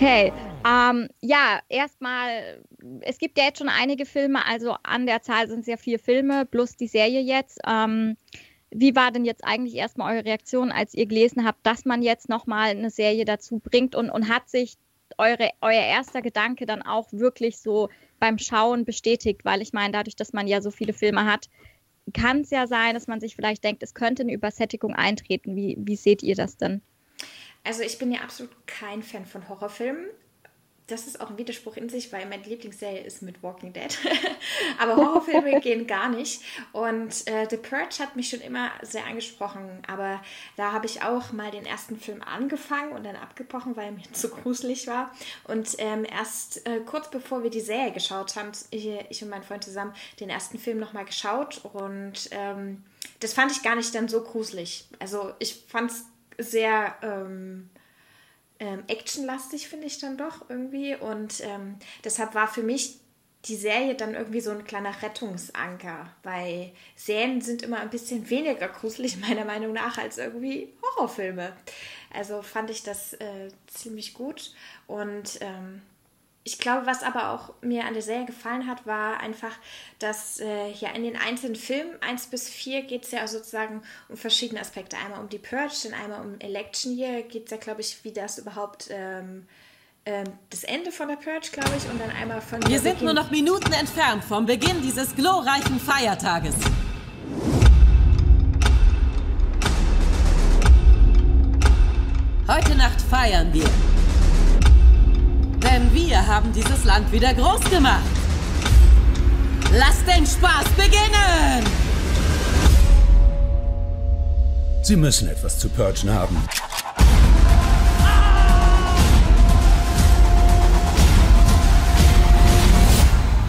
Okay, ähm, ja, erstmal, es gibt ja jetzt schon einige Filme, also an der Zahl sind es ja vier Filme, plus die Serie jetzt. Ähm, wie war denn jetzt eigentlich erstmal eure Reaktion, als ihr gelesen habt, dass man jetzt nochmal eine Serie dazu bringt und, und hat sich eure, euer erster Gedanke dann auch wirklich so beim Schauen bestätigt? Weil ich meine, dadurch, dass man ja so viele Filme hat, kann es ja sein, dass man sich vielleicht denkt, es könnte eine Übersättigung eintreten. Wie, wie seht ihr das denn? Also ich bin ja absolut kein Fan von Horrorfilmen das ist auch ein Widerspruch in sich, weil meine Lieblingsserie ist mit Walking Dead. Aber Horrorfilme gehen gar nicht. Und äh, The Purge hat mich schon immer sehr angesprochen. Aber da habe ich auch mal den ersten Film angefangen und dann abgebrochen, weil er mir zu gruselig war. Und ähm, erst äh, kurz bevor wir die Serie geschaut haben, ich, ich, und mein Freund zusammen den ersten Film nochmal geschaut. Und ähm, das fand ich gar nicht dann so gruselig. Also ich fand es sehr... Ähm, ähm, actionlastig, finde ich dann doch irgendwie. Und ähm, deshalb war für mich die Serie dann irgendwie so ein kleiner Rettungsanker, weil Serien sind immer ein bisschen weniger gruselig, meiner Meinung nach, als irgendwie Horrorfilme. Also fand ich das äh, ziemlich gut. Und ähm, ich glaube, was aber auch mir an der Serie gefallen hat, war einfach, dass äh, ja in den einzelnen Filmen 1 bis 4 geht es ja sozusagen um verschiedene Aspekte. Einmal um die Purge, dann einmal um Election Year, geht es ja, glaube ich, wie das überhaupt ähm, ähm, das Ende von der Purge, glaube ich, und dann einmal von. Wir sind Beginn. nur noch Minuten entfernt vom Beginn dieses glorreichen Feiertages. Heute Nacht feiern wir. Denn wir haben dieses Land wieder groß gemacht. Lasst den Spaß beginnen! Sie müssen etwas zu purgen haben.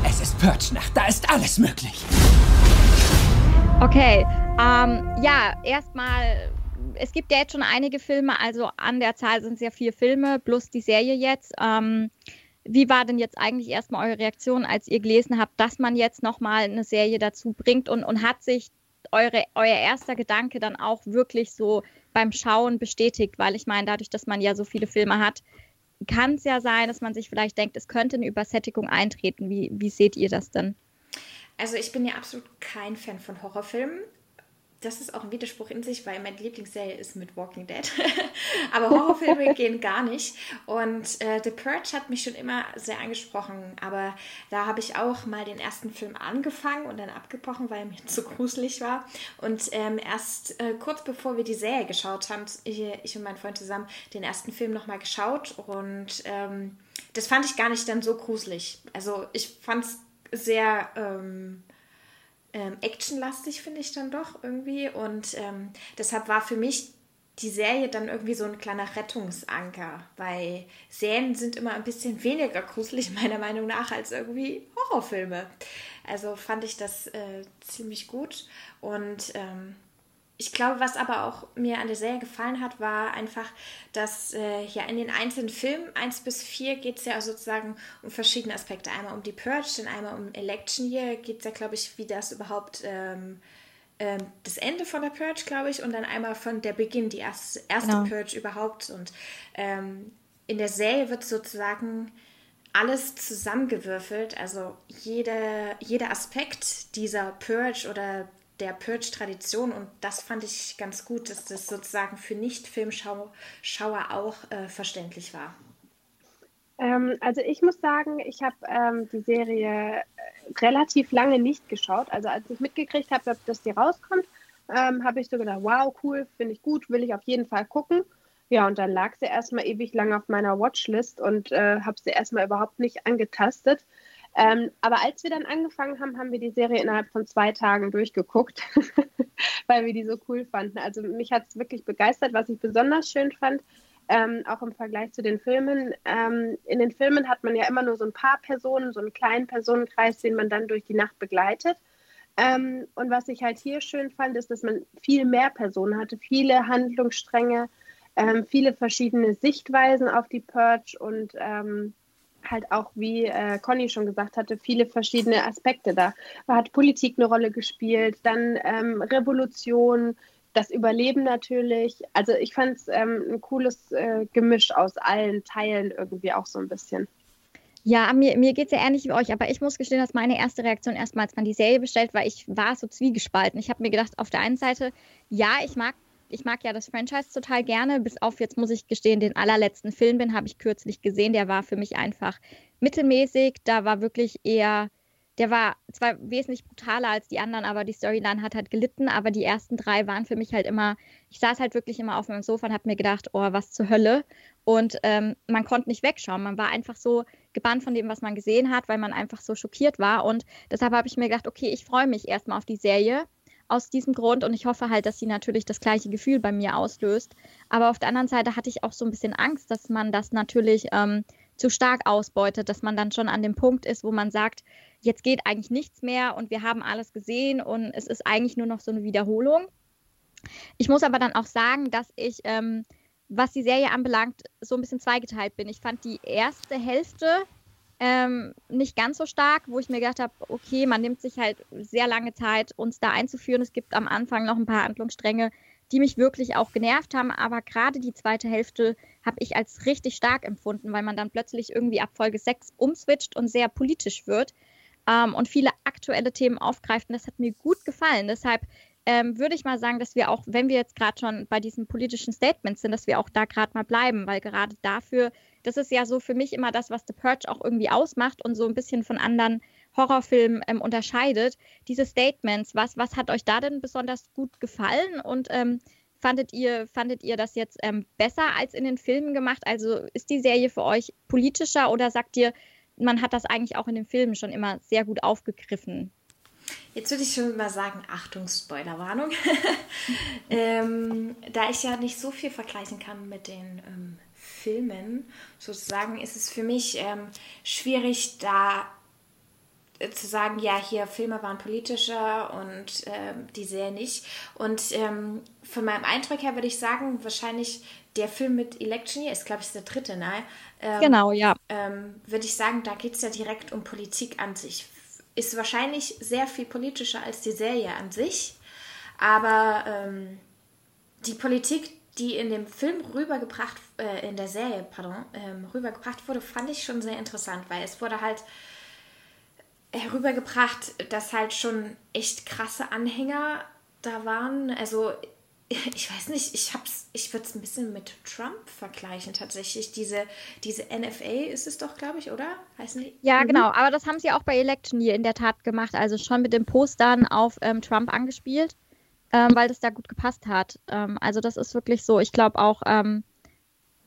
Es ist Purge-Nacht, da ist alles möglich. Okay, ähm, ja, erstmal es gibt ja jetzt schon einige Filme, also an der Zahl sind es ja vier Filme, plus die Serie jetzt. Ähm, wie war denn jetzt eigentlich erstmal eure Reaktion, als ihr gelesen habt, dass man jetzt nochmal eine Serie dazu bringt und, und hat sich eure, euer erster Gedanke dann auch wirklich so beim Schauen bestätigt? Weil ich meine, dadurch, dass man ja so viele Filme hat, kann es ja sein, dass man sich vielleicht denkt, es könnte eine Übersättigung eintreten. Wie, wie seht ihr das denn? Also ich bin ja absolut kein Fan von Horrorfilmen das ist auch ein Widerspruch in sich, weil meine Lieblingsserie ist mit Walking Dead. Aber Horrorfilme gehen gar nicht. Und äh, The Purge hat mich schon immer sehr angesprochen. Aber da habe ich auch mal den ersten Film angefangen und dann abgebrochen, weil er mir zu gruselig war. Und ähm, erst äh, kurz bevor wir die Serie geschaut haben, ich, ich und mein Freund zusammen den ersten Film nochmal geschaut. Und ähm, das fand ich gar nicht dann so gruselig. Also ich fand es sehr... Ähm, ähm, actionlastig, finde ich dann doch irgendwie. Und ähm, deshalb war für mich die Serie dann irgendwie so ein kleiner Rettungsanker, weil Serien sind immer ein bisschen weniger gruselig, meiner Meinung nach, als irgendwie Horrorfilme. Also fand ich das äh, ziemlich gut. Und ähm, ich glaube, was aber auch mir an der Serie gefallen hat, war einfach, dass äh, ja in den einzelnen Filmen 1 bis 4 geht es ja sozusagen um verschiedene Aspekte. Einmal um die Purge, dann einmal um Election Year, geht es ja, glaube ich, wie das überhaupt ähm, ähm, das Ende von der Purge, glaube ich, und dann einmal von der Beginn, die erste, erste genau. Purge überhaupt. Und ähm, in der Serie wird sozusagen alles zusammengewürfelt, also jede, jeder Aspekt dieser Purge oder der Purge-Tradition und das fand ich ganz gut, dass das sozusagen für Nicht-Filmschauer auch äh, verständlich war. Ähm, also ich muss sagen, ich habe ähm, die Serie äh, relativ lange nicht geschaut. Also als ich mitgekriegt habe, dass die rauskommt, ähm, habe ich so gedacht, wow, cool, finde ich gut, will ich auf jeden Fall gucken. Ja, und dann lag sie erstmal ewig lang auf meiner Watchlist und äh, habe sie erstmal überhaupt nicht angetastet. Ähm, aber als wir dann angefangen haben, haben wir die Serie innerhalb von zwei Tagen durchgeguckt, weil wir die so cool fanden. Also mich hat es wirklich begeistert, was ich besonders schön fand, ähm, auch im Vergleich zu den Filmen. Ähm, in den Filmen hat man ja immer nur so ein paar Personen, so einen kleinen Personenkreis, den man dann durch die Nacht begleitet. Ähm, und was ich halt hier schön fand, ist, dass man viel mehr Personen hatte, viele Handlungsstränge, ähm, viele verschiedene Sichtweisen auf die Purge und ähm, halt auch, wie äh, Conny schon gesagt hatte, viele verschiedene Aspekte da. Da hat Politik eine Rolle gespielt, dann ähm, Revolution, das Überleben natürlich. Also ich fand es ähm, ein cooles äh, Gemisch aus allen Teilen irgendwie auch so ein bisschen. Ja, mir, mir geht es ja ähnlich wie euch, aber ich muss gestehen, dass meine erste Reaktion erstmal, als man die Serie bestellt, war, ich war so zwiegespalten. Ich habe mir gedacht, auf der einen Seite, ja, ich mag, ich mag ja das Franchise total gerne, bis auf jetzt muss ich gestehen, den allerletzten Film, den habe ich kürzlich gesehen, der war für mich einfach mittelmäßig. Da war wirklich eher der war zwar wesentlich brutaler als die anderen, aber die Storyline hat halt gelitten. Aber die ersten drei waren für mich halt immer, ich saß halt wirklich immer auf meinem Sofa und habe mir gedacht, oh, was zur Hölle. Und ähm, man konnte nicht wegschauen. Man war einfach so gebannt von dem, was man gesehen hat, weil man einfach so schockiert war. Und deshalb habe ich mir gedacht, okay, ich freue mich erstmal auf die Serie aus diesem Grund und ich hoffe halt, dass sie natürlich das gleiche Gefühl bei mir auslöst. Aber auf der anderen Seite hatte ich auch so ein bisschen Angst, dass man das natürlich ähm, zu stark ausbeutet, dass man dann schon an dem Punkt ist, wo man sagt, jetzt geht eigentlich nichts mehr und wir haben alles gesehen und es ist eigentlich nur noch so eine Wiederholung. Ich muss aber dann auch sagen, dass ich, ähm, was die Serie anbelangt, so ein bisschen zweigeteilt bin. Ich fand die erste Hälfte ähm, nicht ganz so stark, wo ich mir gedacht habe, okay, man nimmt sich halt sehr lange Zeit, uns da einzuführen. Es gibt am Anfang noch ein paar Handlungsstränge, die mich wirklich auch genervt haben, aber gerade die zweite Hälfte habe ich als richtig stark empfunden, weil man dann plötzlich irgendwie ab Folge 6 umswitcht und sehr politisch wird ähm, und viele aktuelle Themen aufgreift. Und das hat mir gut gefallen. Deshalb ähm, würde ich mal sagen, dass wir auch, wenn wir jetzt gerade schon bei diesen politischen Statements sind, dass wir auch da gerade mal bleiben, weil gerade dafür, das ist ja so für mich immer das, was The Purge auch irgendwie ausmacht und so ein bisschen von anderen Horrorfilmen ähm, unterscheidet. Diese Statements, was, was hat euch da denn besonders gut gefallen und ähm, fandet ihr, fandet ihr das jetzt ähm, besser als in den Filmen gemacht? Also ist die Serie für euch politischer oder sagt ihr, man hat das eigentlich auch in den Filmen schon immer sehr gut aufgegriffen. Jetzt würde ich schon mal sagen, Achtung, Spoilerwarnung. ähm, da ich ja nicht so viel vergleichen kann mit den ähm, Filmen, sozusagen, ist es für mich ähm, schwierig, da äh, zu sagen, ja, hier Filme waren politischer und äh, die Serie nicht. Und ähm, von meinem Eindruck her würde ich sagen, wahrscheinlich der Film mit Election Year ist, glaube ich, der dritte, ne? Ähm, genau, ja. Ähm, würde ich sagen, da geht es ja direkt um Politik an sich. Ist wahrscheinlich sehr viel politischer als die Serie an sich. Aber ähm, die Politik, die in dem Film rübergebracht, äh, in der Serie, pardon, ähm, rübergebracht wurde, fand ich schon sehr interessant, weil es wurde halt herübergebracht, dass halt schon echt krasse Anhänger da waren. Also ich weiß nicht, ich hab's, ich würde es ein bisschen mit Trump vergleichen tatsächlich. Diese, diese NFA ist es doch, glaube ich, oder? Heißen die? Ja, mhm. genau, aber das haben sie auch bei Election hier in der Tat gemacht, also schon mit den Postern auf ähm, Trump angespielt, ähm, weil das da gut gepasst hat. Ähm, also das ist wirklich so, ich glaube auch ähm,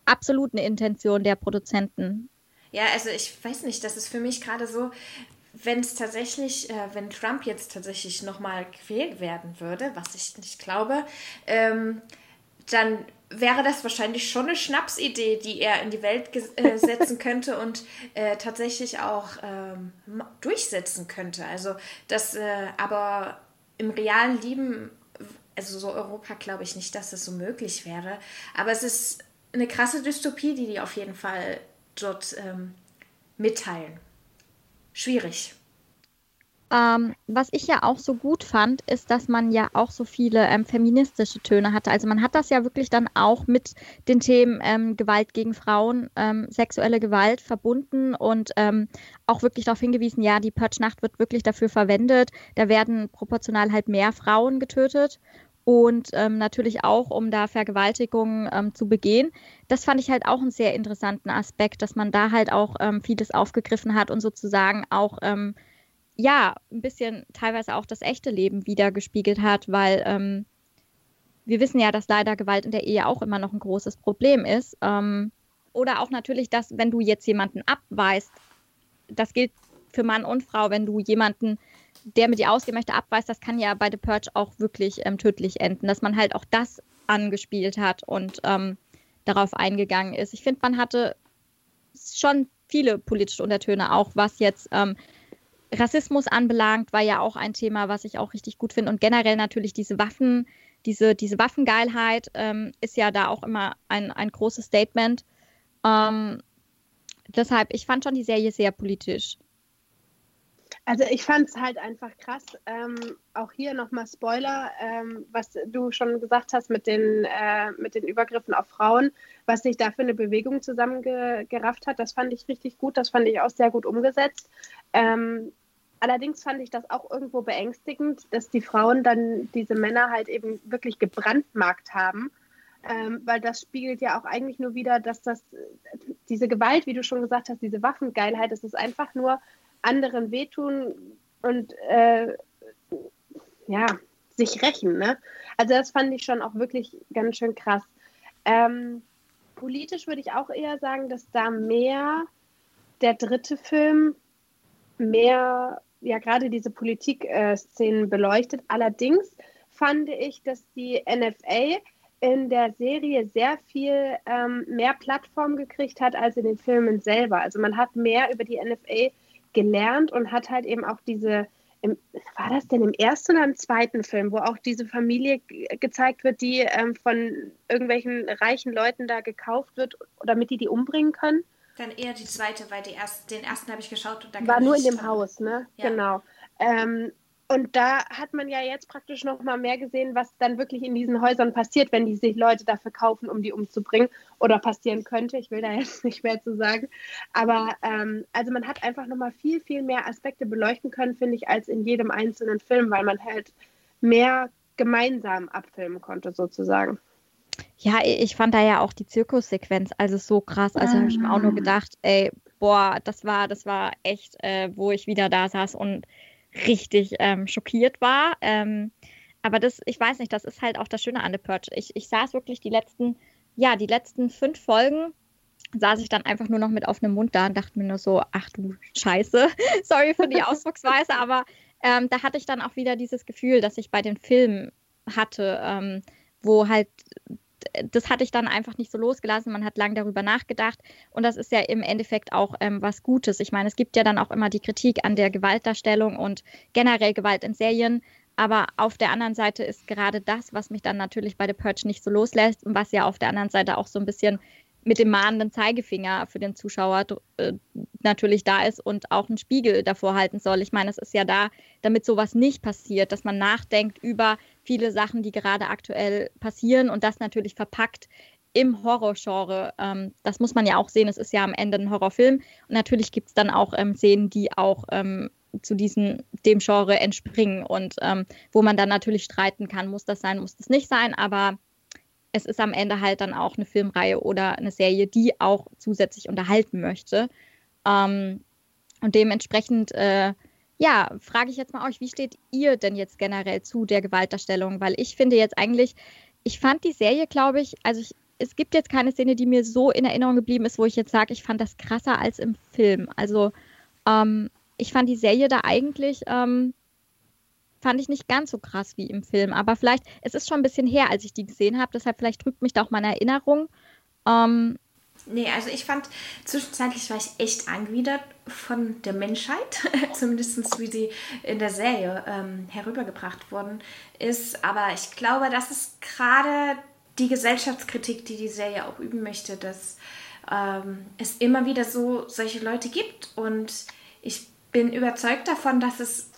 absolut eine Intention der Produzenten. Ja, also ich weiß nicht, das ist für mich gerade so, wenn es tatsächlich, äh, wenn Trump jetzt tatsächlich nochmal gewählt werden würde, was ich nicht glaube, ähm, dann wäre das wahrscheinlich schon eine Schnapsidee, die er in die Welt äh, setzen könnte und äh, tatsächlich auch ähm, durchsetzen könnte. Also das, äh, aber im realen Leben, also so Europa, glaube ich nicht, dass das so möglich wäre. Aber es ist eine krasse Dystopie, die die auf jeden Fall dort ähm, mitteilen schwierig. Ähm, was ich ja auch so gut fand, ist, dass man ja auch so viele ähm, feministische Töne hatte. Also man hat das ja wirklich dann auch mit den Themen ähm, Gewalt gegen Frauen, ähm, sexuelle Gewalt verbunden und ähm, auch wirklich darauf hingewiesen, ja, die Purge-Nacht wird wirklich dafür verwendet. Da werden proportional halt mehr Frauen getötet und ähm, natürlich auch, um da Vergewaltigungen ähm, zu begehen. Das fand ich halt auch einen sehr interessanten Aspekt, dass man da halt auch ähm, vieles aufgegriffen hat und sozusagen auch, ähm, ja, ein bisschen teilweise auch das echte Leben wieder gespiegelt hat, weil ähm, wir wissen ja, dass leider Gewalt in der Ehe auch immer noch ein großes Problem ist. Ähm, oder auch natürlich, dass wenn du jetzt jemanden abweist, das gilt für Mann und Frau, wenn du jemanden der mit dir ausgehen möchte, abweist, das kann ja bei The Purge auch wirklich ähm, tödlich enden, dass man halt auch das angespielt hat und ähm, darauf eingegangen ist. Ich finde, man hatte schon viele politische Untertöne, auch was jetzt ähm, Rassismus anbelangt, war ja auch ein Thema, was ich auch richtig gut finde. Und generell natürlich diese Waffen, diese, diese Waffengeilheit ähm, ist ja da auch immer ein, ein großes Statement. Ähm, deshalb, ich fand schon die Serie sehr politisch. Also ich fand es halt einfach krass. Ähm, auch hier nochmal Spoiler, ähm, was du schon gesagt hast mit den, äh, mit den Übergriffen auf Frauen, was sich da für eine Bewegung zusammengerafft hat, das fand ich richtig gut, das fand ich auch sehr gut umgesetzt. Ähm, allerdings fand ich das auch irgendwo beängstigend, dass die Frauen dann diese Männer halt eben wirklich gebrandmarkt haben. Ähm, weil das spiegelt ja auch eigentlich nur wieder, dass das, diese Gewalt, wie du schon gesagt hast, diese Waffengeilheit, das ist einfach nur anderen wehtun und äh, ja, sich rächen. Ne? Also das fand ich schon auch wirklich ganz schön krass. Ähm, politisch würde ich auch eher sagen, dass da mehr der dritte Film mehr, ja gerade diese Politik-Szenen beleuchtet. Allerdings fand ich, dass die NFA in der Serie sehr viel ähm, mehr Plattform gekriegt hat als in den Filmen selber. Also man hat mehr über die NFA gelernt und hat halt eben auch diese, im, war das denn im ersten oder im zweiten Film, wo auch diese Familie gezeigt wird, die ähm, von irgendwelchen reichen Leuten da gekauft wird, damit die die umbringen können? Dann eher die zweite, weil die erst, den ersten habe ich geschaut und dann war nur in dem Haus, ne? Ja. Genau. Ähm, und da hat man ja jetzt praktisch noch mal mehr gesehen, was dann wirklich in diesen Häusern passiert, wenn die sich Leute dafür kaufen, um die umzubringen oder passieren könnte. Ich will da jetzt nicht mehr zu sagen. Aber ähm, also man hat einfach noch mal viel, viel mehr Aspekte beleuchten können, finde ich, als in jedem einzelnen Film, weil man halt mehr gemeinsam abfilmen konnte, sozusagen. Ja, ich fand da ja auch die Zirkussequenz also so krass. Also habe ich mir auch nur ah. gedacht, ey, boah, das war, das war echt, äh, wo ich wieder da saß und richtig ähm, schockiert war. Ähm, aber das, ich weiß nicht, das ist halt auch das Schöne an The Purge. Ich, ich saß wirklich die letzten, ja, die letzten fünf Folgen saß ich dann einfach nur noch mit offenem Mund da und dachte mir nur so, ach du Scheiße, sorry für die Ausdrucksweise, aber ähm, da hatte ich dann auch wieder dieses Gefühl, dass ich bei den Filmen hatte, ähm, wo halt das hatte ich dann einfach nicht so losgelassen. Man hat lange darüber nachgedacht und das ist ja im Endeffekt auch ähm, was Gutes. Ich meine, es gibt ja dann auch immer die Kritik an der Gewaltdarstellung und generell Gewalt in Serien. Aber auf der anderen Seite ist gerade das, was mich dann natürlich bei The Purge nicht so loslässt und was ja auf der anderen Seite auch so ein bisschen mit dem mahnenden Zeigefinger für den Zuschauer äh, natürlich da ist und auch einen Spiegel davor halten soll. Ich meine, es ist ja da, damit sowas nicht passiert, dass man nachdenkt über viele Sachen, die gerade aktuell passieren und das natürlich verpackt im Horrorgenre. Ähm, das muss man ja auch sehen. Es ist ja am Ende ein Horrorfilm und natürlich gibt es dann auch ähm, Szenen, die auch ähm, zu diesem dem Genre entspringen und ähm, wo man dann natürlich streiten kann, muss das sein, muss das nicht sein, aber es ist am Ende halt dann auch eine Filmreihe oder eine Serie, die auch zusätzlich unterhalten möchte. Ähm, und dementsprechend, äh, ja, frage ich jetzt mal euch, wie steht ihr denn jetzt generell zu der Gewaltdarstellung? Weil ich finde jetzt eigentlich, ich fand die Serie, glaube ich, also ich, es gibt jetzt keine Szene, die mir so in Erinnerung geblieben ist, wo ich jetzt sage, ich fand das krasser als im Film. Also ähm, ich fand die Serie da eigentlich ähm, fand ich nicht ganz so krass wie im Film. Aber vielleicht, es ist schon ein bisschen her, als ich die gesehen habe, deshalb vielleicht drückt mich da auch meine Erinnerung. Ähm, Nee, also ich fand, zwischenzeitlich war ich echt angewidert von der Menschheit, zumindest wie sie in der Serie ähm, herübergebracht worden ist. Aber ich glaube, das ist gerade die Gesellschaftskritik, die die Serie auch üben möchte, dass ähm, es immer wieder so solche Leute gibt. Und ich bin überzeugt davon, dass es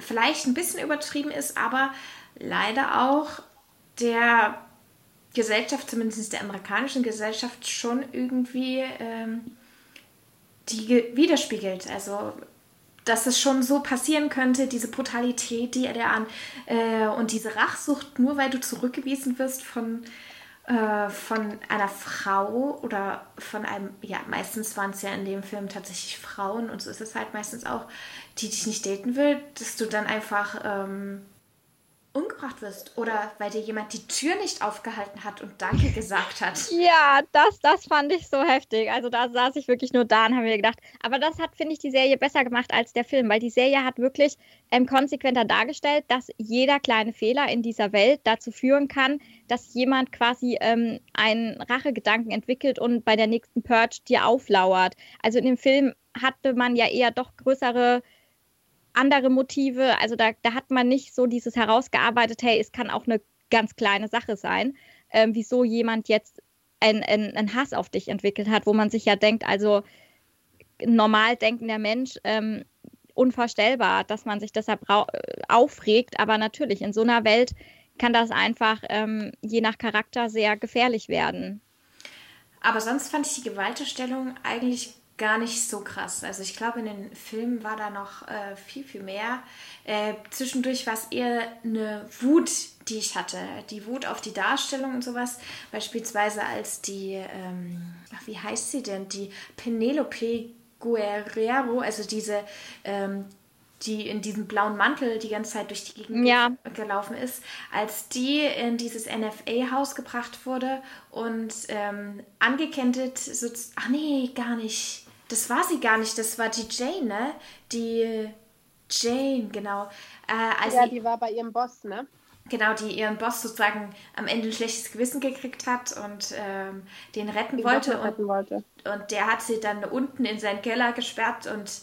vielleicht ein bisschen übertrieben ist, aber leider auch der Gesellschaft, zumindest der amerikanischen Gesellschaft, schon irgendwie ähm, die widerspiegelt. Also, dass es schon so passieren könnte, diese Brutalität, die er an äh, und diese Rachsucht, nur weil du zurückgewiesen wirst von, äh, von einer Frau oder von einem, ja, meistens waren es ja in dem Film tatsächlich Frauen und so ist es halt meistens auch, die dich nicht daten will, dass du dann einfach ähm, umgebracht wirst oder weil dir jemand die Tür nicht aufgehalten hat und Danke gesagt hat. Ja, das, das fand ich so heftig. Also da saß ich wirklich nur da und habe mir gedacht, aber das hat, finde ich, die Serie besser gemacht als der Film, weil die Serie hat wirklich ähm, konsequenter dargestellt, dass jeder kleine Fehler in dieser Welt dazu führen kann, dass jemand quasi ähm, einen Rachegedanken entwickelt und bei der nächsten Purge dir auflauert. Also in dem Film hatte man ja eher doch größere andere Motive. Also da, da hat man nicht so dieses herausgearbeitet, hey, es kann auch eine ganz kleine Sache sein, ähm, wieso jemand jetzt einen Hass auf dich entwickelt hat, wo man sich ja denkt, also normal denkender Mensch ähm, unvorstellbar, dass man sich deshalb äh, aufregt. Aber natürlich, in so einer Welt kann das einfach ähm, je nach Charakter sehr gefährlich werden. Aber sonst fand ich die Gewalterstellung eigentlich gar nicht so krass. Also ich glaube, in den Filmen war da noch äh, viel, viel mehr. Äh, zwischendurch war es eher eine Wut, die ich hatte. Die Wut auf die Darstellung und sowas. Beispielsweise als die, ähm, ach, wie heißt sie denn? Die Penelope Guerrero, also diese ähm, die in diesem blauen Mantel die ganze Zeit durch die Gegend ja. gelaufen ist, als die in dieses NFA-Haus gebracht wurde und ähm, angekentet, so, ach nee, gar nicht. Das war sie gar nicht, das war die Jane, ne? Die Jane, genau. Äh, ja, die war bei ihrem Boss, ne? Genau, die ihren Boss sozusagen am Ende ein schlechtes Gewissen gekriegt hat und ähm, den retten wollte, retten wollte. Und der hat sie dann unten in seinen Keller gesperrt und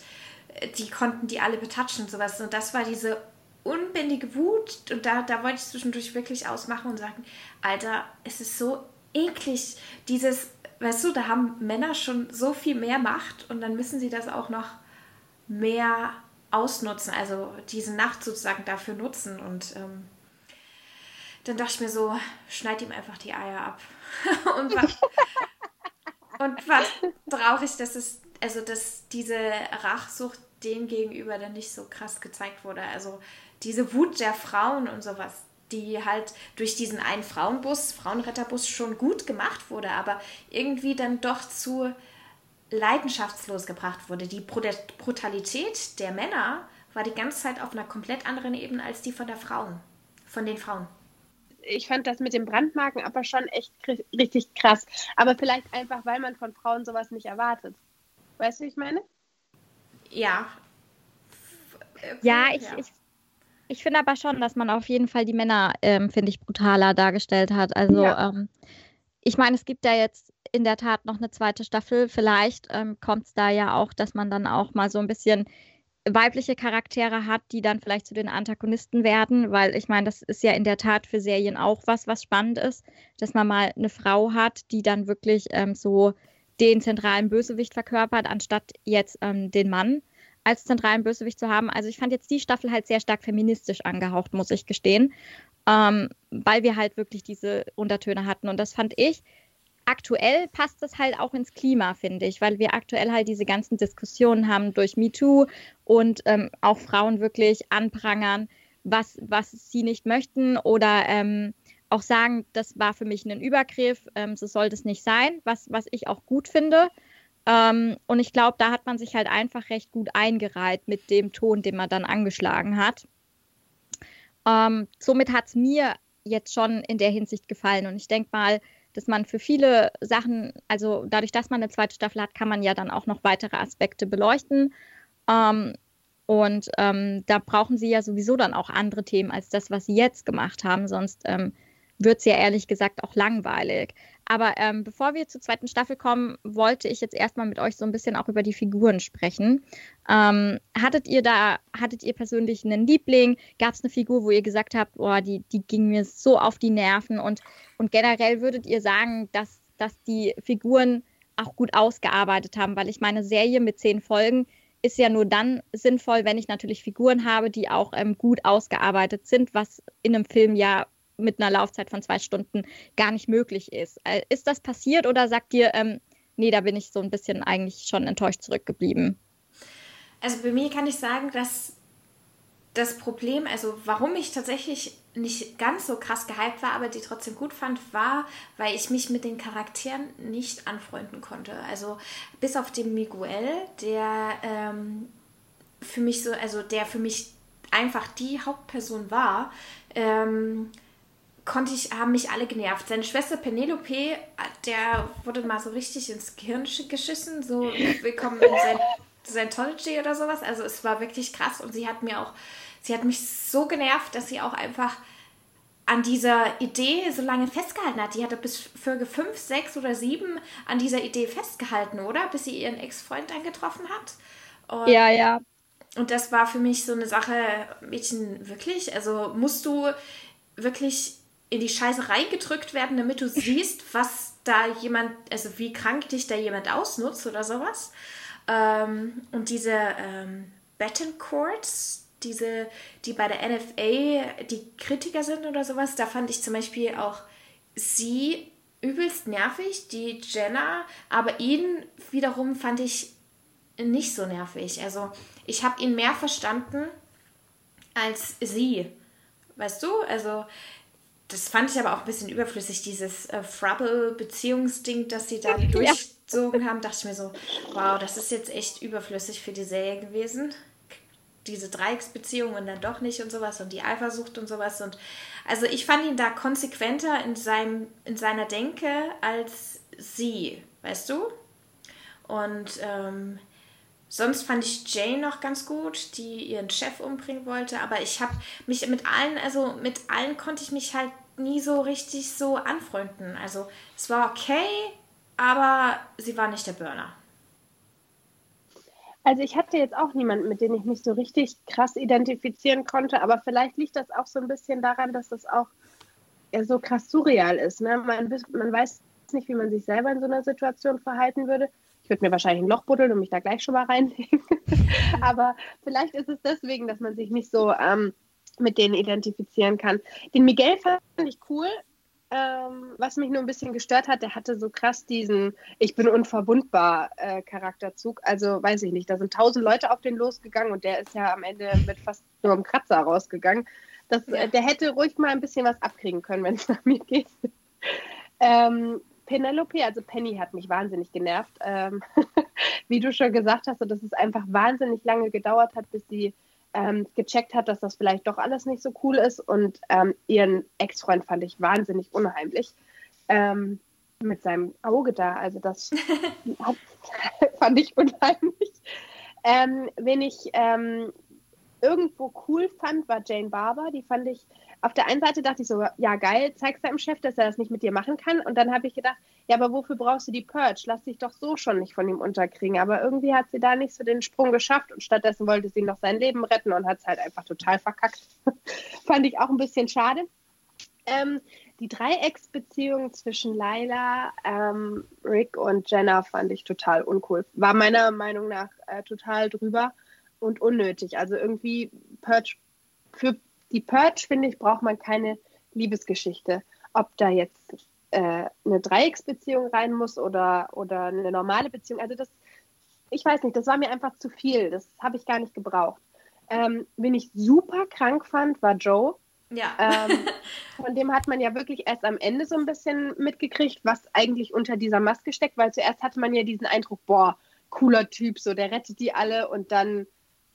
die konnten die alle betatschen und sowas. Und das war diese unbändige Wut. Und da, da wollte ich zwischendurch wirklich ausmachen und sagen, Alter, es ist so eklig, dieses, weißt du, da haben Männer schon so viel mehr Macht und dann müssen sie das auch noch mehr ausnutzen, also diese Nacht sozusagen dafür nutzen. Und ähm, dann dachte ich mir so, schneid ihm einfach die Eier ab. und was, und was traurig, dass es, also dass diese Rachsucht dem gegenüber dann nicht so krass gezeigt wurde. Also diese Wut der Frauen und sowas, die halt durch diesen einen Frauenbus, Frauenretterbus schon gut gemacht wurde, aber irgendwie dann doch zu leidenschaftslos gebracht wurde. Die Brutalität der Männer war die ganze Zeit auf einer komplett anderen Ebene als die von der Frauen, von den Frauen. Ich fand das mit dem Brandmarken aber schon echt richtig krass. Aber vielleicht einfach, weil man von Frauen sowas nicht erwartet. Weißt du, wie ich meine? ja. Ja, ich, ja. ich, ich finde aber schon, dass man auf jeden Fall die Männer, ähm, finde ich, brutaler dargestellt hat. Also, ja. ähm, ich meine, es gibt ja jetzt in der Tat noch eine zweite Staffel. Vielleicht ähm, kommt es da ja auch, dass man dann auch mal so ein bisschen weibliche Charaktere hat, die dann vielleicht zu den Antagonisten werden, weil ich meine, das ist ja in der Tat für Serien auch was, was spannend ist, dass man mal eine Frau hat, die dann wirklich ähm, so den zentralen Bösewicht verkörpert, anstatt jetzt ähm, den Mann als zentralen Bösewicht zu haben. Also ich fand jetzt die Staffel halt sehr stark feministisch angehaucht, muss ich gestehen, ähm, weil wir halt wirklich diese Untertöne hatten. Und das fand ich, aktuell passt das halt auch ins Klima, finde ich, weil wir aktuell halt diese ganzen Diskussionen haben durch MeToo und ähm, auch Frauen wirklich anprangern, was, was sie nicht möchten oder ähm, auch sagen, das war für mich ein Übergriff, ähm, so soll das nicht sein, was, was ich auch gut finde. Ähm, und ich glaube, da hat man sich halt einfach recht gut eingereiht mit dem Ton, den man dann angeschlagen hat. Ähm, somit hat es mir jetzt schon in der Hinsicht gefallen. Und ich denke mal, dass man für viele Sachen, also dadurch, dass man eine zweite Staffel hat, kann man ja dann auch noch weitere Aspekte beleuchten. Ähm, und ähm, da brauchen sie ja sowieso dann auch andere Themen als das, was sie jetzt gemacht haben. Sonst ähm, wird es ja ehrlich gesagt auch langweilig. Aber ähm, bevor wir zur zweiten Staffel kommen, wollte ich jetzt erstmal mit euch so ein bisschen auch über die Figuren sprechen. Ähm, hattet ihr da, hattet ihr persönlich einen Liebling? Gab es eine Figur, wo ihr gesagt habt, oh, die, die ging mir so auf die Nerven? Und, und generell würdet ihr sagen, dass, dass die Figuren auch gut ausgearbeitet haben? Weil ich meine, Serie mit zehn Folgen ist ja nur dann sinnvoll, wenn ich natürlich Figuren habe, die auch ähm, gut ausgearbeitet sind, was in einem Film ja mit einer Laufzeit von zwei Stunden gar nicht möglich ist. Äh, ist das passiert oder sagt ihr, ähm, nee, da bin ich so ein bisschen eigentlich schon enttäuscht zurückgeblieben? Also bei mir kann ich sagen, dass das Problem, also warum ich tatsächlich nicht ganz so krass gehypt war, aber die trotzdem gut fand, war, weil ich mich mit den Charakteren nicht anfreunden konnte. Also bis auf den Miguel, der ähm, für mich so, also der für mich einfach die Hauptperson war, ähm, konnte ich, haben mich alle genervt. Seine Schwester Penelope, der wurde mal so richtig ins Gehirn geschissen, so willkommen in Scientology oder sowas. Also es war wirklich krass und sie hat mir auch, sie hat mich so genervt, dass sie auch einfach an dieser Idee so lange festgehalten hat. Die hatte bis Folge 5, 6 oder 7 an dieser Idee festgehalten, oder? Bis sie ihren Ex-Freund angetroffen hat. Und, ja, ja. Und das war für mich so eine Sache, Mädchen, wirklich? Also musst du wirklich in die Scheiße reingedrückt werden, damit du siehst, was da jemand, also wie krank dich da jemand ausnutzt oder sowas. Ähm, und diese, ähm, Bettencourts, diese, die bei der NFA die Kritiker sind oder sowas. Da fand ich zum Beispiel auch sie übelst nervig, die Jenna, aber ihn wiederum fand ich nicht so nervig. Also ich habe ihn mehr verstanden als sie. Weißt du? Also das fand ich aber auch ein bisschen überflüssig, dieses äh, Frubble-Beziehungsding, das sie da durchzogen haben. Dachte ich mir so, wow, das ist jetzt echt überflüssig für die Serie gewesen. Diese Dreiecksbeziehung und dann doch nicht und sowas und die Eifersucht und sowas. Und also ich fand ihn da konsequenter in, seinem, in seiner Denke als sie, weißt du? Und ähm, Sonst fand ich Jane noch ganz gut, die ihren Chef umbringen wollte, aber ich habe mich mit allen, also mit allen konnte ich mich halt nie so richtig so anfreunden. Also es war okay, aber sie war nicht der Burner. Also ich hatte jetzt auch niemanden, mit dem ich mich so richtig krass identifizieren konnte, aber vielleicht liegt das auch so ein bisschen daran, dass das auch so krass surreal ist. Ne? Man, man weiß nicht, wie man sich selber in so einer Situation verhalten würde. Ich würde mir wahrscheinlich ein Loch buddeln und mich da gleich schon mal reinlegen. Aber vielleicht ist es deswegen, dass man sich nicht so ähm, mit denen identifizieren kann. Den Miguel fand ich cool. Ähm, was mich nur ein bisschen gestört hat, der hatte so krass diesen Ich bin unverwundbar äh, Charakterzug. Also weiß ich nicht, da sind tausend Leute auf den losgegangen und der ist ja am Ende mit fast nur einem Kratzer rausgegangen. Das, äh, der hätte ruhig mal ein bisschen was abkriegen können, wenn es nach mir geht. ähm, Penelope, also Penny, hat mich wahnsinnig genervt. Ähm, wie du schon gesagt hast, dass es einfach wahnsinnig lange gedauert hat, bis sie ähm, gecheckt hat, dass das vielleicht doch alles nicht so cool ist. Und ähm, ihren Ex-Freund fand ich wahnsinnig unheimlich. Ähm, mit seinem Auge da. Also das fand ich unheimlich. Ähm, wen ich ähm, irgendwo cool fand, war Jane Barber. Die fand ich auf der einen Seite dachte ich so, ja geil, zeigst deinem Chef, dass er das nicht mit dir machen kann. Und dann habe ich gedacht, ja, aber wofür brauchst du die Purge? Lass dich doch so schon nicht von ihm unterkriegen. Aber irgendwie hat sie da nicht so den Sprung geschafft und stattdessen wollte sie noch sein Leben retten und hat es halt einfach total verkackt. Fand ich auch ein bisschen schade. Ähm, die Dreiecksbeziehung zwischen Laila, ähm, Rick und Jenna fand ich total uncool. War meiner Meinung nach äh, total drüber und unnötig. Also irgendwie Purge für die Purge, finde ich, braucht man keine Liebesgeschichte. Ob da jetzt äh, eine Dreiecksbeziehung rein muss oder, oder eine normale Beziehung. Also das, ich weiß nicht, das war mir einfach zu viel. Das habe ich gar nicht gebraucht. Ähm, wen ich super krank fand, war Joe. Ja. Ähm, von dem hat man ja wirklich erst am Ende so ein bisschen mitgekriegt, was eigentlich unter dieser Maske steckt, weil zuerst hatte man ja diesen Eindruck, boah, cooler Typ, so der rettet die alle und dann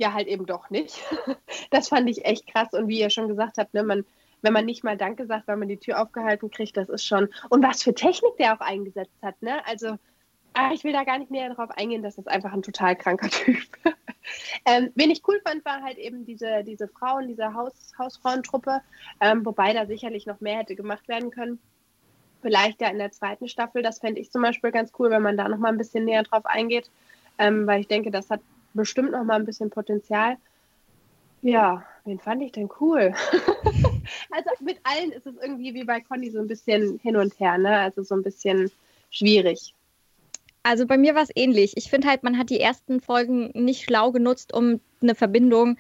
ja halt eben doch nicht. das fand ich echt krass. Und wie ihr schon gesagt habt, ne, man, wenn man nicht mal Danke sagt, weil man die Tür aufgehalten kriegt, das ist schon. Und was für Technik der auch eingesetzt hat, ne? Also, ah, ich will da gar nicht näher darauf eingehen, das ist einfach ein total kranker Typ. ähm, wen ich cool fand, war halt eben diese, diese Frauen, diese Haus, Hausfrauentruppe, ähm, wobei da sicherlich noch mehr hätte gemacht werden können. Vielleicht ja in der zweiten Staffel, das fände ich zum Beispiel ganz cool, wenn man da noch mal ein bisschen näher drauf eingeht, ähm, weil ich denke, das hat bestimmt noch mal ein bisschen Potenzial. Ja, wen fand ich denn cool? also mit allen ist es irgendwie wie bei Conny so ein bisschen hin und her, ne? Also so ein bisschen schwierig. Also bei mir war es ähnlich. Ich finde halt, man hat die ersten Folgen nicht schlau genutzt, um eine Verbindung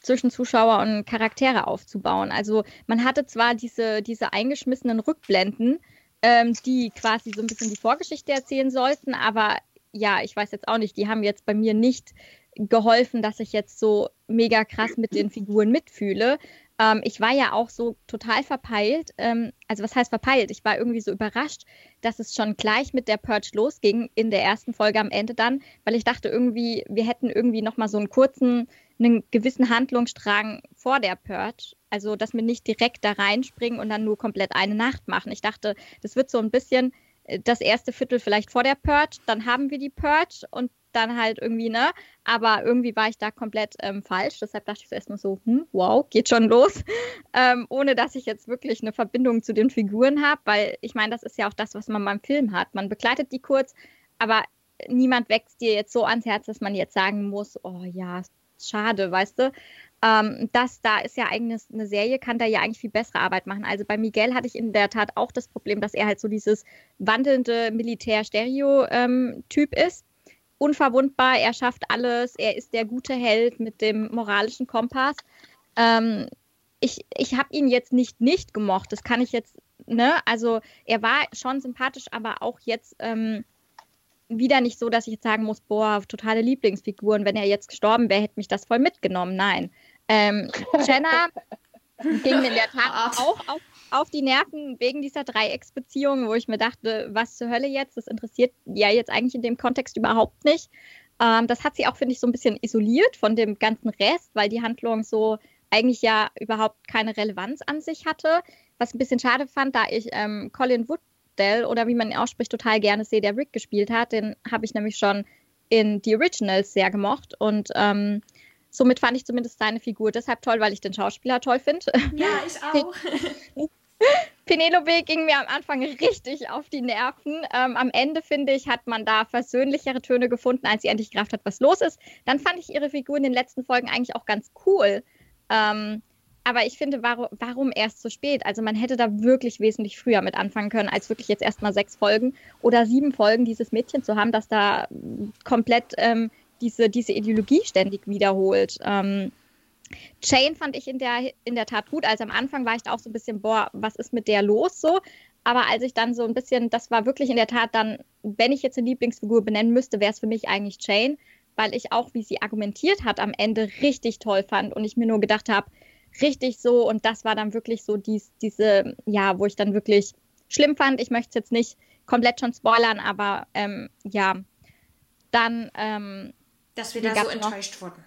zwischen Zuschauer und Charaktere aufzubauen. Also man hatte zwar diese, diese eingeschmissenen Rückblenden, ähm, die quasi so ein bisschen die Vorgeschichte erzählen sollten, aber ja, ich weiß jetzt auch nicht, die haben jetzt bei mir nicht geholfen, dass ich jetzt so mega krass mit den Figuren mitfühle. Ähm, ich war ja auch so total verpeilt. Ähm, also was heißt verpeilt? Ich war irgendwie so überrascht, dass es schon gleich mit der Purge losging in der ersten Folge am Ende dann, weil ich dachte irgendwie, wir hätten irgendwie noch mal so einen kurzen, einen gewissen Handlungsstrang vor der Purge. Also dass wir nicht direkt da reinspringen und dann nur komplett eine Nacht machen. Ich dachte, das wird so ein bisschen das erste Viertel vielleicht vor der Purge, dann haben wir die Purge und dann halt irgendwie, ne? Aber irgendwie war ich da komplett ähm, falsch. Deshalb dachte ich so erstmal so, hm, wow, geht schon los. Ähm, ohne dass ich jetzt wirklich eine Verbindung zu den Figuren habe, weil ich meine, das ist ja auch das, was man beim Film hat. Man begleitet die kurz, aber niemand wächst dir jetzt so ans Herz, dass man jetzt sagen muss, oh ja, schade, weißt du? Ähm, das da ist ja eigentlich eine Serie, kann da ja eigentlich viel bessere Arbeit machen. Also bei Miguel hatte ich in der Tat auch das Problem, dass er halt so dieses wandelnde Militär-Stereo-Typ ist. unverwundbar, er schafft alles, er ist der gute Held mit dem moralischen Kompass. Ähm, ich ich habe ihn jetzt nicht nicht gemocht, das kann ich jetzt, ne? Also er war schon sympathisch, aber auch jetzt ähm, wieder nicht so, dass ich jetzt sagen muss, boah, totale Lieblingsfiguren. Wenn er jetzt gestorben wäre, hätte mich das voll mitgenommen. Nein. Ähm, Jenna ging mir in der Tat auch auf, auf, die Nerven wegen dieser Dreiecksbeziehung, wo ich mir dachte, was zur Hölle jetzt? Das interessiert ja jetzt eigentlich in dem Kontext überhaupt nicht. Ähm, das hat sie auch, finde ich, so ein bisschen isoliert von dem ganzen Rest, weil die Handlung so eigentlich ja überhaupt keine Relevanz an sich hatte. Was ich ein bisschen schade fand, da ich ähm, Colin Wood Barksdale oder wie man ihn ausspricht, total gerne sehe, der Rick gespielt hat. Den habe ich nämlich schon in The Originals sehr gemocht und ähm, somit fand ich zumindest seine Figur deshalb toll, weil ich den Schauspieler toll finde. Ja, ich auch. Penelope ging mir am Anfang richtig auf die Nerven. Ähm, am Ende, finde ich, hat man da versöhnlichere Töne gefunden, als sie endlich gerafft hat, was los ist. Dann fand ich ihre Figur in den letzten Folgen eigentlich auch ganz cool. Ähm, aber ich finde, warum, warum erst so spät? Also man hätte da wirklich wesentlich früher mit anfangen können, als wirklich jetzt erstmal sechs Folgen oder sieben Folgen dieses Mädchen zu haben, das da komplett ähm, diese, diese Ideologie ständig wiederholt. Ähm, Jane fand ich in der, in der Tat gut. Also am Anfang war ich da auch so ein bisschen, boah, was ist mit der los so? Aber als ich dann so ein bisschen, das war wirklich in der Tat dann, wenn ich jetzt eine Lieblingsfigur benennen müsste, wäre es für mich eigentlich Jane, weil ich auch, wie sie argumentiert hat, am Ende richtig toll fand und ich mir nur gedacht habe, richtig so. Und das war dann wirklich so dies, diese, ja, wo ich dann wirklich schlimm fand. Ich möchte es jetzt nicht komplett schon spoilern, aber ähm, ja, dann. Ähm, Dass wir da so enttäuscht noch, wurden.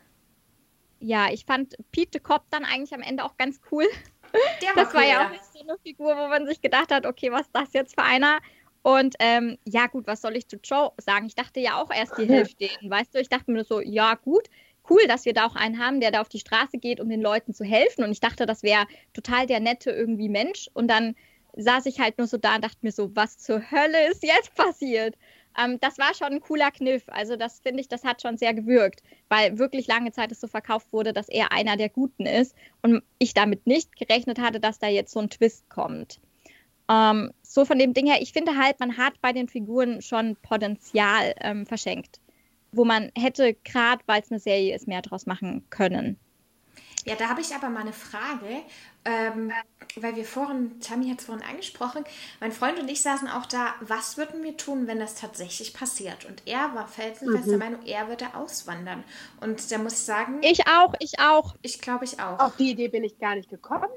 Ja, ich fand Pete de Cop dann eigentlich am Ende auch ganz cool. Der war das war ja auch so eine Figur, wo man sich gedacht hat, okay, was ist das jetzt für einer? Und ähm, ja, gut, was soll ich zu Joe sagen? Ich dachte ja auch erst, die hilft denen, weißt du? Ich dachte mir so, ja, gut, cool, dass wir da auch einen haben, der da auf die Straße geht, um den Leuten zu helfen. Und ich dachte, das wäre total der nette irgendwie Mensch. Und dann saß ich halt nur so da und dachte mir so, was zur Hölle ist jetzt passiert? Ähm, das war schon ein cooler Kniff. Also das finde ich, das hat schon sehr gewirkt, weil wirklich lange Zeit es so verkauft wurde, dass er einer der Guten ist und ich damit nicht gerechnet hatte, dass da jetzt so ein Twist kommt. Ähm, so von dem Ding her, ich finde halt, man hat bei den Figuren schon Potenzial ähm, verschenkt wo man hätte, gerade weil es eine Serie ist, mehr draus machen können. Ja, da habe ich aber mal eine Frage, ähm, weil wir vorhin, Tammy hat es vorhin angesprochen, mein Freund und ich saßen auch da, was würden wir tun, wenn das tatsächlich passiert? Und er war felsenfest mhm. der Meinung, er würde auswandern. Und da muss ich sagen... Ich auch, ich auch. Ich glaube, ich auch. Auf die Idee bin ich gar nicht gekommen.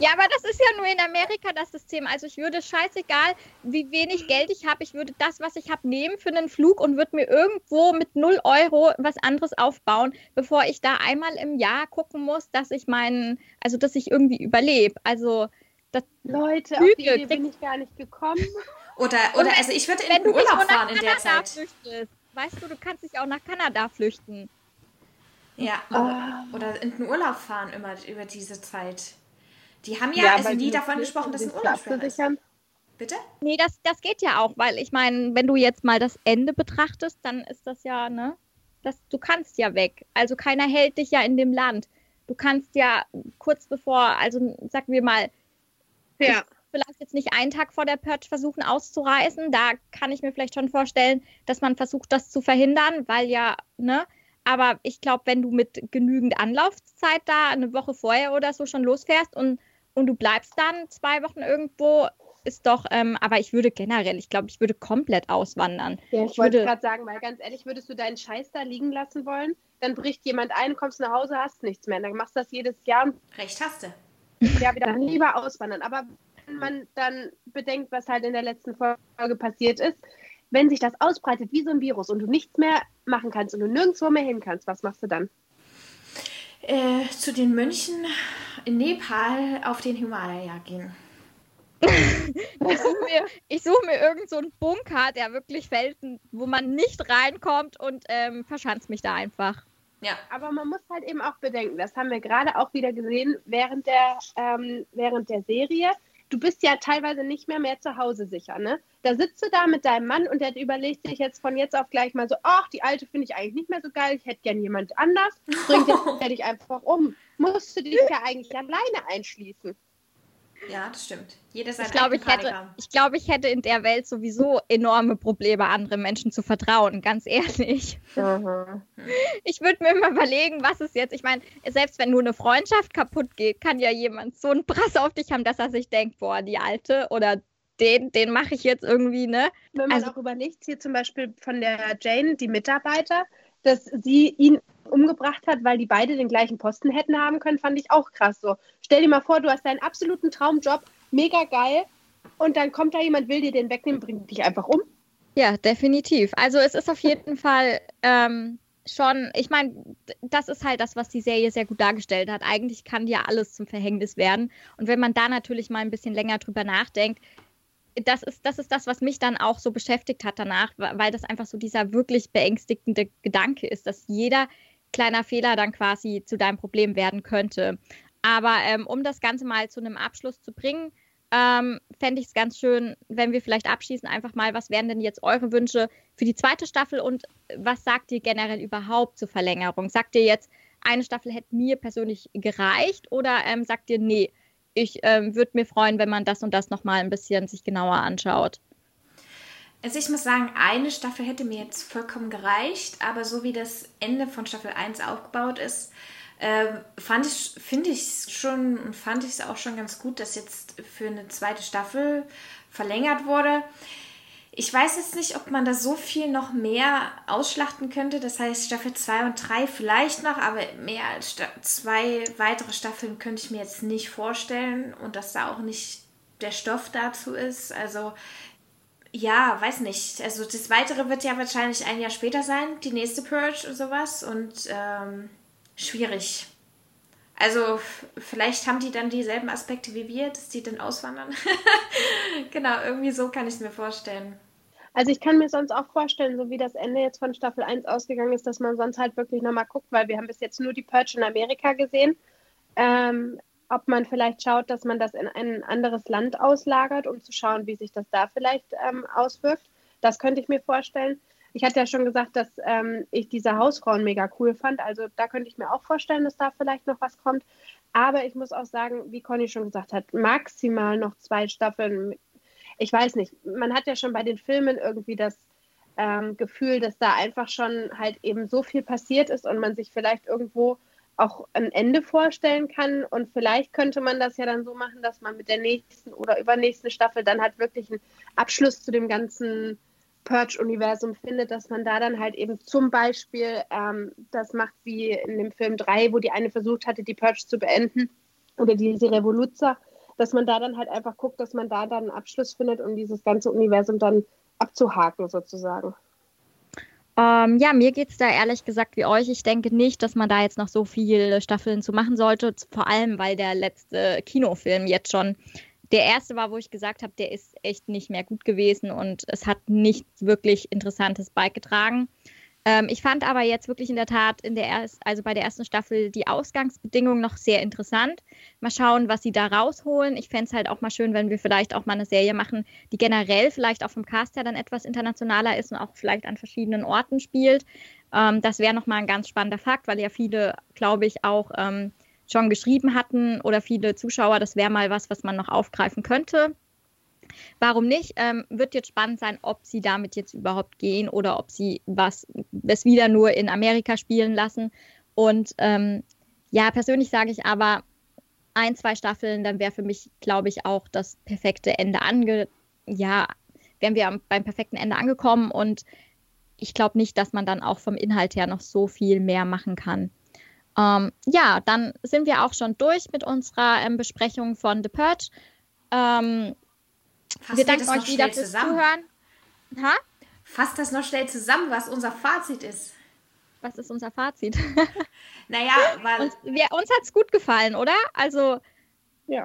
Ja, aber das ist ja nur in Amerika das System. Also ich würde scheißegal, wie wenig Geld ich habe, ich würde das, was ich habe, nehmen für einen Flug und würde mir irgendwo mit 0 Euro was anderes aufbauen, bevor ich da einmal im Jahr gucken muss, dass ich meinen, also dass ich irgendwie überlebe. Also das Leute, auf die Idee bin ich gar nicht gekommen. Oder, oder also ich würde in den Urlaub fahren in der Zeit. Flüchtest, weißt du, du kannst dich auch nach Kanada flüchten. Ja, oh. oder in den Urlaub fahren immer über diese Zeit. Die haben ja, ja also nie davon gesprochen, dass ein Urlaubssperre ist. Bitte? Nee, das, das geht ja auch, weil ich meine, wenn du jetzt mal das Ende betrachtest, dann ist das ja, ne? Das, du kannst ja weg. Also keiner hält dich ja in dem Land. Du kannst ja kurz bevor, also sagen wir mal, ja. vielleicht jetzt nicht einen Tag vor der Purge versuchen auszureisen. Da kann ich mir vielleicht schon vorstellen, dass man versucht, das zu verhindern, weil ja, ne? Aber ich glaube, wenn du mit genügend Anlaufzeit da eine Woche vorher oder so schon losfährst und und du bleibst dann zwei Wochen irgendwo, ist doch, ähm, aber ich würde generell, ich glaube, ich würde komplett auswandern. Ja, ich, ich wollte gerade sagen, weil ganz ehrlich, würdest du deinen Scheiß da liegen lassen wollen? Dann bricht jemand ein, kommst nach Hause, hast nichts mehr. Dann machst du das jedes Jahr. Recht hast du. Ja, wieder lieber auswandern. Aber wenn man dann bedenkt, was halt in der letzten Folge passiert ist, wenn sich das ausbreitet wie so ein Virus und du nichts mehr machen kannst und du nirgendwo mehr hin kannst, was machst du dann? Äh, zu den Mönchen in Nepal auf den Himalaya gehen. ich suche mir, such mir irgend so einen Bunker, der wirklich Felsen, wo man nicht reinkommt und ähm, verschanzt mich da einfach. Ja. Aber man muss halt eben auch bedenken, das haben wir gerade auch wieder gesehen während der, ähm, während der Serie du bist ja teilweise nicht mehr mehr zu Hause sicher, ne? Da sitzt du da mit deinem Mann und der überlegt sich jetzt von jetzt auf gleich mal so, ach, die alte finde ich eigentlich nicht mehr so geil, ich hätte gern jemand anders, bringt jetzt dich einfach um. Musst du dich ja eigentlich alleine einschließen. Ja, das stimmt. Jeder sein ich glaube, ich hätte, ich glaube, ich hätte in der Welt sowieso enorme Probleme, andere Menschen zu vertrauen, ganz ehrlich. Mhm. Ich würde mir immer überlegen, was ist jetzt. Ich meine, selbst wenn nur eine Freundschaft kaputt geht, kann ja jemand so einen Prass auf dich haben, dass er sich denkt, boah, die Alte oder den, den mache ich jetzt irgendwie, ne? Wenn man also, auch überlegt, hier zum Beispiel von der Jane, die Mitarbeiter, dass sie ihn umgebracht hat, weil die beide den gleichen Posten hätten haben können, fand ich auch krass so. Stell dir mal vor, du hast deinen absoluten Traumjob, mega geil, und dann kommt da jemand, will dir den wegnehmen, bringt dich einfach um. Ja, definitiv. Also es ist auf jeden Fall ähm, schon, ich meine, das ist halt das, was die Serie sehr gut dargestellt hat. Eigentlich kann ja alles zum Verhängnis werden. Und wenn man da natürlich mal ein bisschen länger drüber nachdenkt, das ist, das ist das, was mich dann auch so beschäftigt hat danach, weil das einfach so dieser wirklich beängstigende Gedanke ist, dass jeder kleiner Fehler dann quasi zu deinem Problem werden könnte. Aber ähm, um das Ganze mal zu einem Abschluss zu bringen, ähm, fände ich es ganz schön, wenn wir vielleicht abschließen, einfach mal, was wären denn jetzt eure Wünsche für die zweite Staffel und was sagt ihr generell überhaupt zur Verlängerung? Sagt ihr jetzt, eine Staffel hätte mir persönlich gereicht oder ähm, sagt ihr, nee, ich ähm, würde mir freuen, wenn man das und das nochmal ein bisschen sich genauer anschaut. Also ich muss sagen, eine Staffel hätte mir jetzt vollkommen gereicht, aber so wie das Ende von Staffel 1 aufgebaut ist, äh, fand ich, finde ich schon und fand ich es auch schon ganz gut, dass jetzt für eine zweite Staffel verlängert wurde. Ich weiß jetzt nicht, ob man da so viel noch mehr ausschlachten könnte. Das heißt, Staffel 2 und 3 vielleicht noch, aber mehr als zwei weitere Staffeln könnte ich mir jetzt nicht vorstellen und dass da auch nicht der Stoff dazu ist. Also, ja, weiß nicht. Also, das weitere wird ja wahrscheinlich ein Jahr später sein, die nächste Purge und sowas. Und ähm, schwierig. Also vielleicht haben die dann dieselben Aspekte wie wir, dass die dann auswandern. genau, irgendwie so kann ich es mir vorstellen. Also ich kann mir sonst auch vorstellen, so wie das Ende jetzt von Staffel 1 ausgegangen ist, dass man sonst halt wirklich nochmal guckt, weil wir haben bis jetzt nur die Purge in Amerika gesehen. Ähm, ob man vielleicht schaut, dass man das in ein anderes Land auslagert, um zu schauen, wie sich das da vielleicht ähm, auswirkt. Das könnte ich mir vorstellen. Ich hatte ja schon gesagt, dass ähm, ich diese Hausfrauen mega cool fand. Also da könnte ich mir auch vorstellen, dass da vielleicht noch was kommt. Aber ich muss auch sagen, wie Conny schon gesagt hat, maximal noch zwei Staffeln. Ich weiß nicht, man hat ja schon bei den Filmen irgendwie das ähm, Gefühl, dass da einfach schon halt eben so viel passiert ist und man sich vielleicht irgendwo auch ein Ende vorstellen kann. Und vielleicht könnte man das ja dann so machen, dass man mit der nächsten oder übernächsten Staffel dann halt wirklich einen Abschluss zu dem ganzen Purge-Universum findet, dass man da dann halt eben zum Beispiel ähm, das macht wie in dem Film 3, wo die eine versucht hatte, die Purge zu beenden oder diese Revoluzer, dass man da dann halt einfach guckt, dass man da dann einen Abschluss findet, um dieses ganze Universum dann abzuhaken sozusagen. Ähm, ja, mir geht es da ehrlich gesagt wie euch. Ich denke nicht, dass man da jetzt noch so viele Staffeln zu machen sollte, vor allem weil der letzte Kinofilm jetzt schon der erste war, wo ich gesagt habe, der ist echt nicht mehr gut gewesen und es hat nichts wirklich Interessantes beigetragen. Ähm, ich fand aber jetzt wirklich in der Tat in der erst, also bei der ersten Staffel die Ausgangsbedingungen noch sehr interessant. Mal schauen, was sie da rausholen. Ich fände es halt auch mal schön, wenn wir vielleicht auch mal eine Serie machen, die generell vielleicht auch vom Cast her dann etwas internationaler ist und auch vielleicht an verschiedenen Orten spielt. Ähm, das wäre nochmal ein ganz spannender Fakt, weil ja viele, glaube ich, auch ähm, schon geschrieben hatten oder viele Zuschauer, das wäre mal was, was man noch aufgreifen könnte. Warum nicht? Ähm, wird jetzt spannend sein, ob sie damit jetzt überhaupt gehen oder ob sie was es wieder nur in Amerika spielen lassen. Und ähm, ja, persönlich sage ich aber, ein, zwei Staffeln, dann wäre für mich, glaube ich, auch das perfekte Ende ange. Ja, wären wir beim perfekten Ende angekommen und ich glaube nicht, dass man dann auch vom Inhalt her noch so viel mehr machen kann. Ähm, ja, dann sind wir auch schon durch mit unserer ähm, Besprechung von The Purge. Ähm, wir danken euch wieder fürs zusammen. Zuhören. Ha? Fass das noch schnell zusammen, was unser Fazit ist. Was ist unser Fazit? naja, weil. Uns, wir, uns hat es gut gefallen, oder? Also. Ja.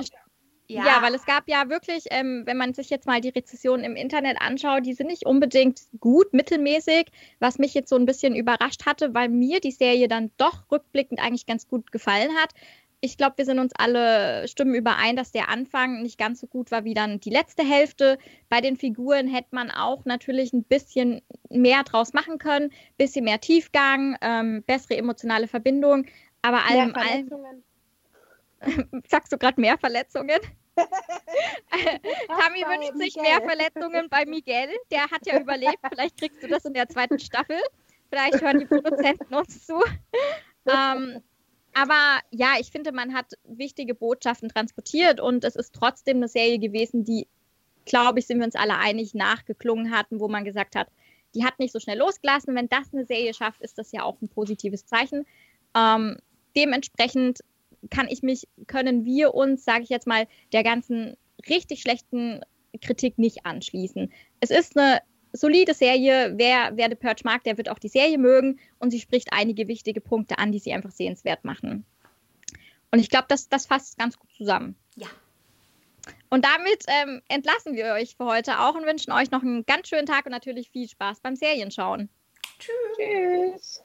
Ja. ja, weil es gab ja wirklich, ähm, wenn man sich jetzt mal die Rezessionen im Internet anschaut, die sind nicht unbedingt gut, mittelmäßig, was mich jetzt so ein bisschen überrascht hatte, weil mir die Serie dann doch rückblickend eigentlich ganz gut gefallen hat. Ich glaube, wir sind uns alle stimmen überein, dass der Anfang nicht ganz so gut war wie dann die letzte Hälfte. Bei den Figuren hätte man auch natürlich ein bisschen mehr draus machen können, bisschen mehr Tiefgang, ähm, bessere emotionale Verbindung, aber allem, allem sagst du gerade mehr Verletzungen? Tammy wünscht sich mehr Verletzungen bei Miguel. Der hat ja überlebt. Vielleicht kriegst du das in der zweiten Staffel. Vielleicht hören die Produzenten uns zu. Ähm, aber ja, ich finde, man hat wichtige Botschaften transportiert und es ist trotzdem eine Serie gewesen, die, glaube ich, sind wir uns alle einig, nachgeklungen hatten, wo man gesagt hat, die hat nicht so schnell losgelassen. Wenn das eine Serie schafft, ist das ja auch ein positives Zeichen. Ähm, dementsprechend kann ich mich, können wir uns, sage ich jetzt mal, der ganzen richtig schlechten Kritik nicht anschließen. Es ist eine solide Serie. Wer, wer The Purge mag, der wird auch die Serie mögen und sie spricht einige wichtige Punkte an, die sie einfach sehenswert machen. Und ich glaube, das, das fasst ganz gut zusammen. Ja. Und damit ähm, entlassen wir euch für heute auch und wünschen euch noch einen ganz schönen Tag und natürlich viel Spaß beim Serienschauen. Tschüss. Tschüss.